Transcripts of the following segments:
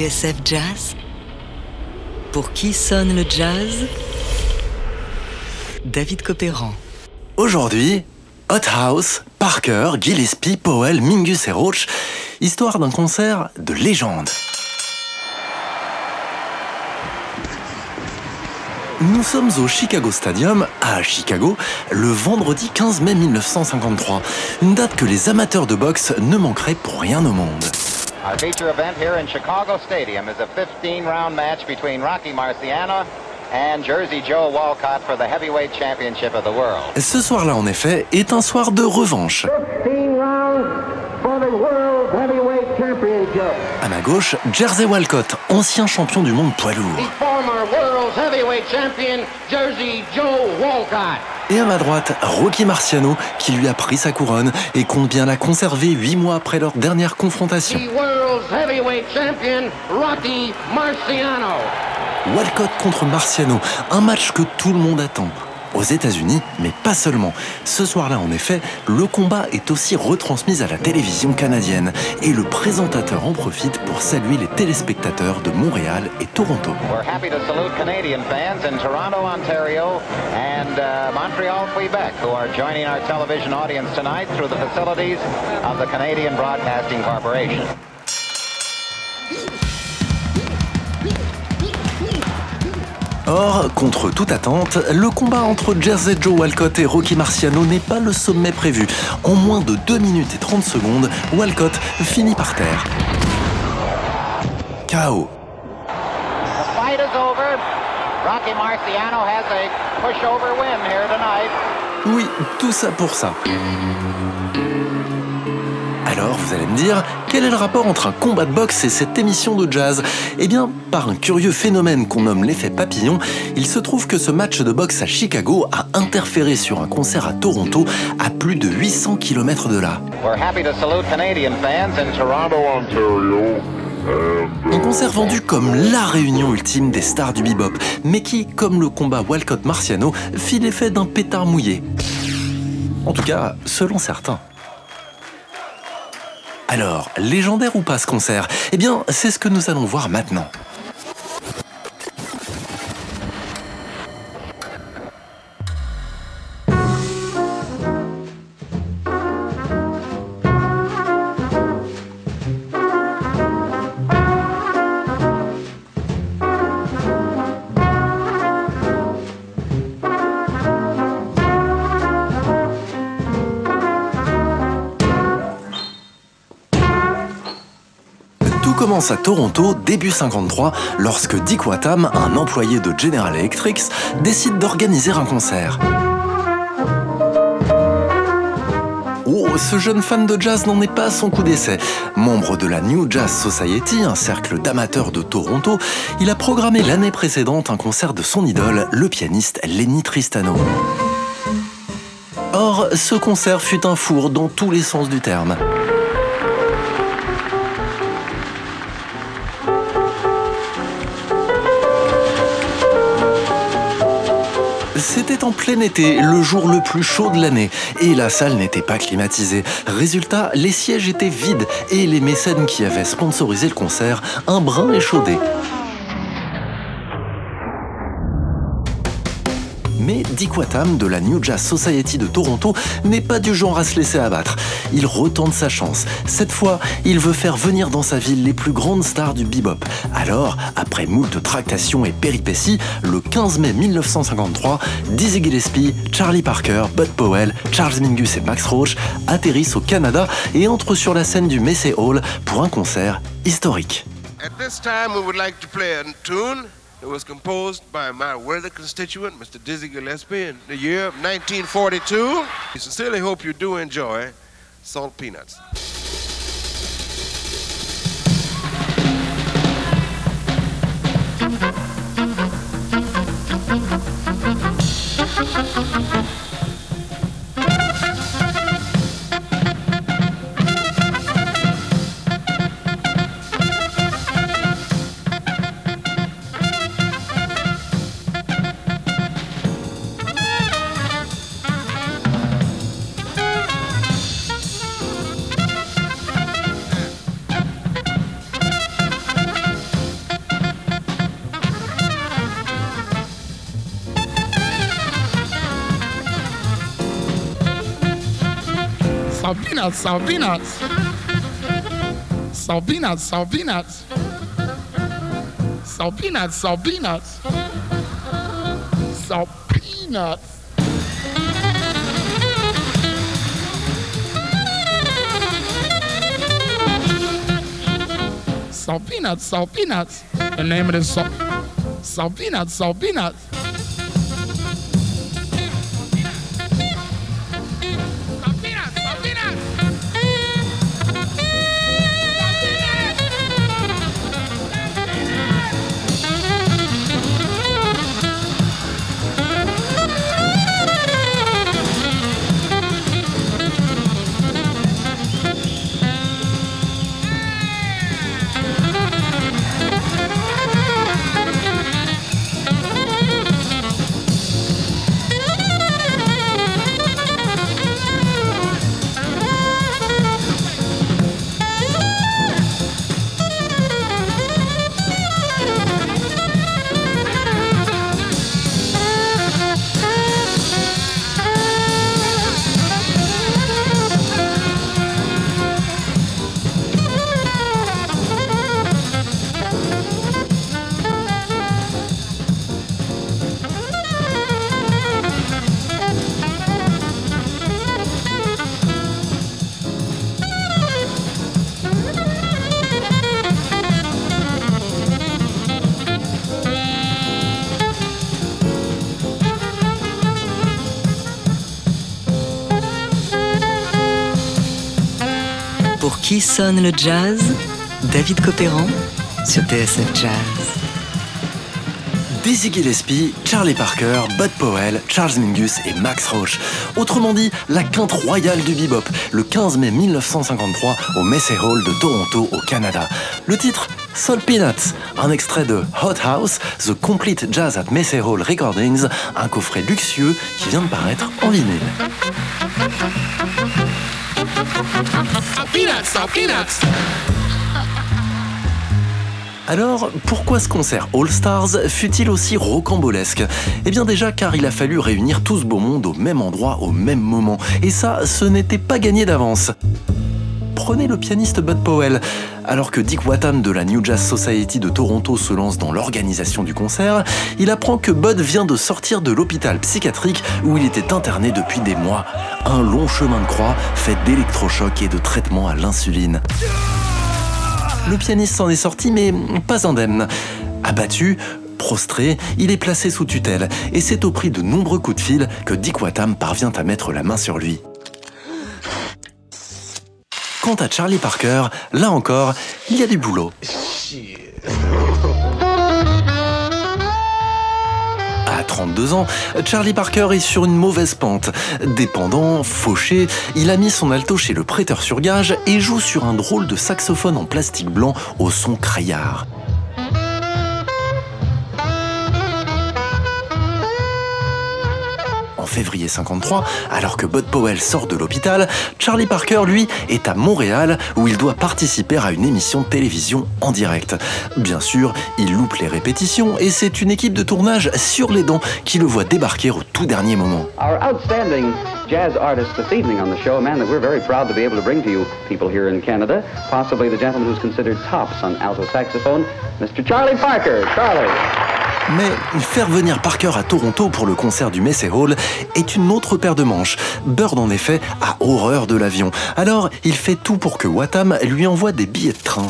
TSF Jazz Pour qui sonne le jazz? David Copéran. Aujourd'hui, Hot House, Parker, Gillespie, Powell, Mingus et Roach, histoire d'un concert de légende. Nous sommes au Chicago Stadium, à Chicago, le vendredi 15 mai 1953, une date que les amateurs de boxe ne manqueraient pour rien au monde. Our feature event here in Chicago Stadium is a 15-round match between Rocky Marciano and Jersey Joe Walcott for the heavyweight championship of the world. Ce soir-là, en effet, est un soir de revanche. 15 rounds for the World Heavyweight Championship. À ma gauche, Jersey Walcott, ancien champion du monde poids lourd. The former World Heavyweight Champion, Jersey Joe Walcott. Et à ma droite, Rocky Marciano, qui lui a pris sa couronne et compte bien la conserver huit mois après leur dernière confrontation. The World Heavyweight Champion, Rocky Marciano. Walcott contre Marciano, un match que tout le monde attend. Aux États-Unis, mais pas seulement. Ce soir-là, en effet, le combat est aussi retransmis à la télévision canadienne. Et le présentateur en profite pour saluer les téléspectateurs de Montréal et Toronto. We're happy to salute Canadian fans in Toronto, Ontario, and uh, Montreal, Quebec, who are joining our television audience tonight through the facilities of the Canadian Broadcasting Corporation. Or, contre toute attente, le combat entre Jersey Joe Walcott et Rocky Marciano n'est pas le sommet prévu. En moins de 2 minutes et 30 secondes, Walcott finit par terre. KO. The fight is over. Rocky Marciano has a pushover win here tonight. Oui, tout ça pour ça. Alors, vous allez me dire, quel est le rapport entre un combat de boxe et cette émission de jazz? Eh bien, par un curieux phénomène qu'on nomme l'effet papillon, il se trouve que ce match de boxe à Chicago a interféré sur un concert à Toronto à plus de 800 km de là. We're happy to salute Canadian fans in Toronto, Ontario. Un concert vendu comme la réunion ultime des stars du bebop, mais qui, comme le combat Walcott-Marciano, fit l'effet d'un pétard mouillé. En tout cas, selon certains. Alors, légendaire ou pas ce concert? Eh bien, c'est ce que nous allons voir maintenant. À Toronto début 53 lorsque Dick Wattam, un employé de General Electric, décide d'organiser un concert. Oh, ce jeune fan de jazz n'en est pas à son coup d'essai. Membre de la New Jazz Society, un cercle d'amateurs de Toronto, il a programmé l'année précédente un concert de son idole, le pianiste Lenny Tristano. Or, ce concert fut un four dans tous les sens du terme. C'était en plein été, le jour le plus chaud de l'année, et la salle n'était pas climatisée. Résultat, les sièges étaient vides et les mécènes qui avaient sponsorisé le concert, un brin échaudé. Mais Dick Wattam de la New Jazz Society de Toronto n'est pas du genre à se laisser abattre. Il retente sa chance. Cette fois, il veut faire venir dans sa ville les plus grandes stars du bebop. Alors, après moult tractations et péripéties, le 15 mai 1953, Dizzy Gillespie, Charlie Parker, Bud Powell, Charles Mingus et Max Roach atterrissent au Canada et entrent sur la scène du Massey Hall pour un concert historique. At this time, we would like to play a tune that was composed by my worthy constituent, Mr. Dizzy Gillespie, in the year of 1942. We sincerely hope you do enjoy Salt Peanuts. Peanuts, salt peanuts. Salt peanuts, salt peanuts. Salt peanuts, salt peanuts. Salt peanuts. Salt peanuts, salt peanuts. The name of this salt, salt peanuts, salt peanuts. Qui sonne le jazz? David Copéran sur TSF Jazz. Dizzy Gillespie, Charlie Parker, Bud Powell, Charles Mingus et Max Roach. Autrement dit, la quinte royale du bebop, le 15 mai 1953 au Massey Hall de Toronto au Canada. Le titre Soul Peanuts, un extrait de Hot House, The Complete Jazz at Massey Hall Recordings, un coffret luxueux qui vient de paraître en vinyle. Peanuts, peanuts. Alors, pourquoi ce concert All Stars fut-il aussi rocambolesque Eh bien déjà car il a fallu réunir tout ce beau monde au même endroit au même moment. Et ça, ce n'était pas gagné d'avance. Prenez le pianiste Bud Powell. Alors que Dick Wattam de la New Jazz Society de Toronto se lance dans l'organisation du concert, il apprend que Bud vient de sortir de l'hôpital psychiatrique où il était interné depuis des mois. Un long chemin de croix fait d'électrochocs et de traitements à l'insuline. Le pianiste s'en est sorti, mais pas indemne. Abattu, prostré, il est placé sous tutelle, et c'est au prix de nombreux coups de fil que Dick Wattam parvient à mettre la main sur lui. Quant à Charlie Parker, là encore, il y a du boulot. À 32 ans, Charlie Parker est sur une mauvaise pente. Dépendant, fauché, il a mis son alto chez le prêteur sur gage et joue sur un drôle de saxophone en plastique blanc au son criard. Février 53, alors que Bud Powell sort de l'hôpital, Charlie Parker, lui, est à Montréal où il doit participer à une émission de télévision en direct. Bien sûr, il loupe les répétitions et c'est une équipe de tournage sur les dents qui le voit débarquer au tout dernier moment. Our outstanding jazz artist this evening on the show, a man that we're very proud to be able to bring to you people here in Canada, possibly the gentleman who's considered tops on alto saxophone, Mr. Charlie Parker. Charlie. Mais faire venir Parker à Toronto pour le concert du Massey Hall est une autre paire de manches. Bird, en effet, a horreur de l'avion. Alors, il fait tout pour que Wattam lui envoie des billets de train.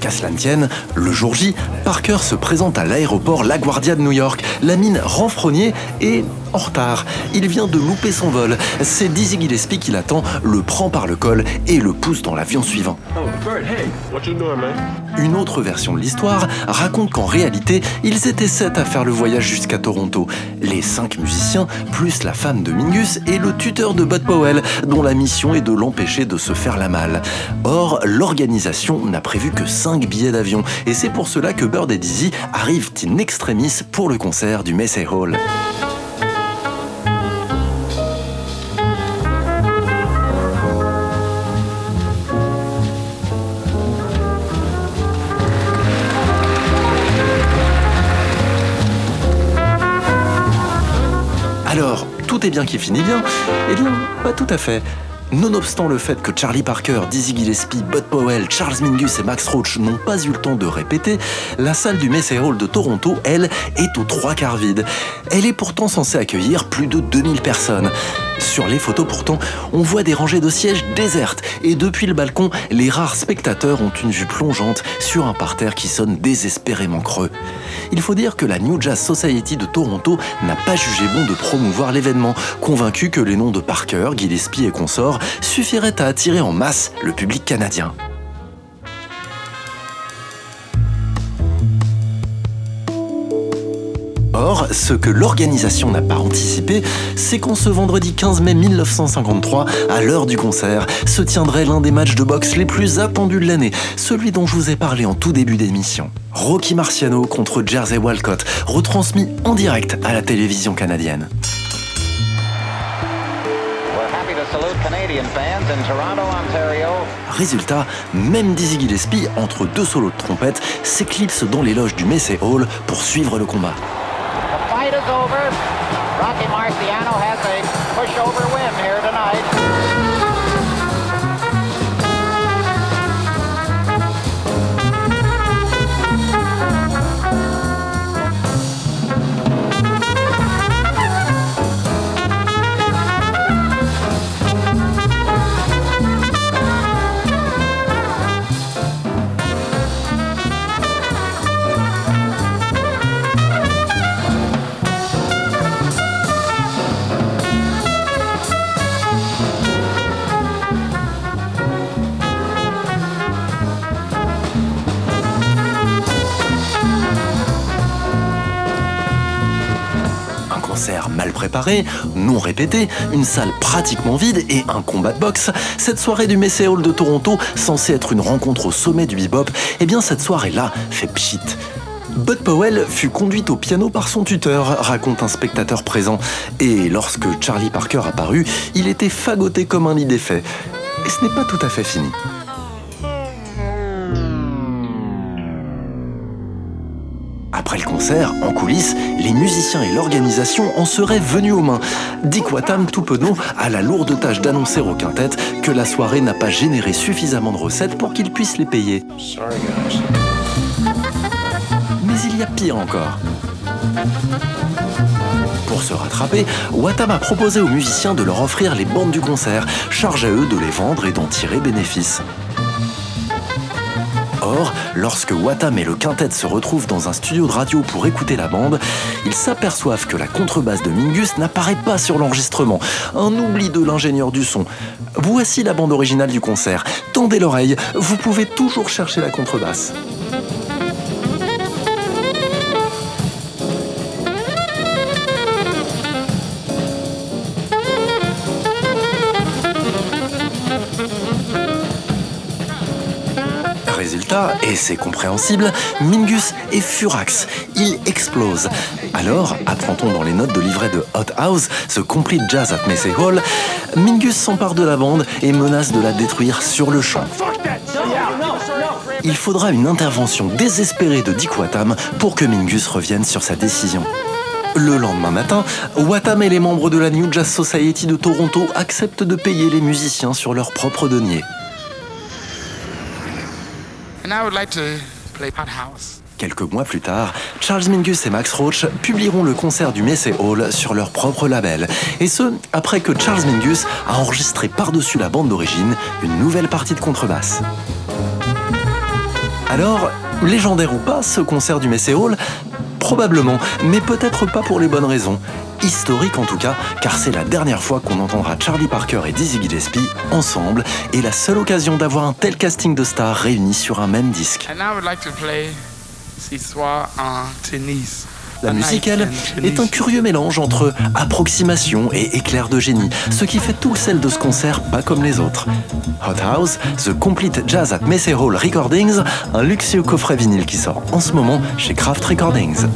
Qu'à cela ne tienne, le jour J, Parker se présente à l'aéroport LaGuardia de New York, la mine renfrognée et en retard. Il vient de louper son vol. C'est Dizzy Gillespie qui l'attend, le prend par le col et le pousse dans l'avion suivant. Une autre version de l'histoire raconte qu'en réalité, ils étaient sept à faire le voyage jusqu'à Toronto. Les cinq musiciens, plus la femme de Mingus et le tuteur de Bud Powell, dont la mission est de l'empêcher de se faire la malle. Or, l'organisation n'a prévu que cinq billets d'avion, et c'est pour cela que Bird et Dizzy arrivent in extremis pour le concert du Massey Hall. Bien qui finit bien Eh bien, pas tout à fait. Nonobstant le fait que Charlie Parker, Dizzy Gillespie, Bud Powell, Charles Mingus et Max Roach n'ont pas eu le temps de répéter, la salle du Messey Hall de Toronto, elle, est aux trois quarts vide. Elle est pourtant censée accueillir plus de 2000 personnes. Sur les photos pourtant, on voit des rangées de sièges désertes et depuis le balcon, les rares spectateurs ont une vue plongeante sur un parterre qui sonne désespérément creux. Il faut dire que la New Jazz Society de Toronto n'a pas jugé bon de promouvoir l'événement, convaincu que les noms de Parker, Gillespie et consorts suffiraient à attirer en masse le public canadien. Or, ce que l'organisation n'a pas anticipé, c'est qu'en ce vendredi 15 mai 1953, à l'heure du concert, se tiendrait l'un des matchs de boxe les plus attendus de l'année, celui dont je vous ai parlé en tout début d'émission. Rocky Marciano contre Jersey Walcott, retransmis en direct à la télévision canadienne. Résultat, même Dizzy Gillespie, entre deux solos de trompette, s'éclipse dans les loges du Messey Hall pour suivre le combat. The fight is over. Rocky Marciano has a pushover win here tonight. Mal préparé, non répété, une salle pratiquement vide et un combat de boxe, cette soirée du Messey Hall de Toronto, censée être une rencontre au sommet du bebop, eh bien cette soirée-là fait pchit. Bud Powell fut conduite au piano par son tuteur, raconte un spectateur présent. Et lorsque Charlie Parker apparut, il était fagoté comme un lit défait. Et ce n'est pas tout à fait fini. Concert, en coulisses, les musiciens et l'organisation en seraient venus aux mains. Dick Wattam, tout penaud, a la lourde tâche d'annoncer au quintet que la soirée n'a pas généré suffisamment de recettes pour qu'ils puissent les payer. Mais il y a pire encore. Pour se rattraper, Wattam a proposé aux musiciens de leur offrir les bandes du concert, charge à eux de les vendre et d'en tirer bénéfice. Or, lorsque Wattam et le quintet se retrouvent dans un studio de radio pour écouter la bande, ils s'aperçoivent que la contrebasse de Mingus n'apparaît pas sur l'enregistrement. Un oubli de l'ingénieur du son. Voici la bande originale du concert. Tendez l'oreille, vous pouvez toujours chercher la contrebasse. Et c'est compréhensible, Mingus est furax. Il explose. Alors, apprend-on dans les notes de livret de Hot House, ce complete jazz at Messey Hall, Mingus s'empare de la bande et menace de la détruire sur le champ. Il faudra une intervention désespérée de Dick Wattam pour que Mingus revienne sur sa décision. Le lendemain matin, Wattam et les membres de la New Jazz Society de Toronto acceptent de payer les musiciens sur leur propre denier. Quelques mois plus tard, Charles Mingus et Max Roach publieront le concert du Messey Hall sur leur propre label. Et ce, après que Charles Mingus a enregistré par-dessus la bande d'origine une nouvelle partie de contrebasse. Alors, légendaire ou pas, ce concert du Messey Hall Probablement, mais peut-être pas pour les bonnes raisons. Historique en tout cas, car c'est la dernière fois qu'on entendra Charlie Parker et Dizzy Gillespie ensemble, et la seule occasion d'avoir un tel casting de stars réunis sur un même disque. Ce soir en tennis. La in est un curieux mélange entre approximation et éclair de génie, ce qui fait tout sel de ce concert pas comme les autres. Hot House, The Complete Jazz at Messey Hall Recordings, un luxueux coffret vinyle qui sort en ce moment chez Kraft Recordings.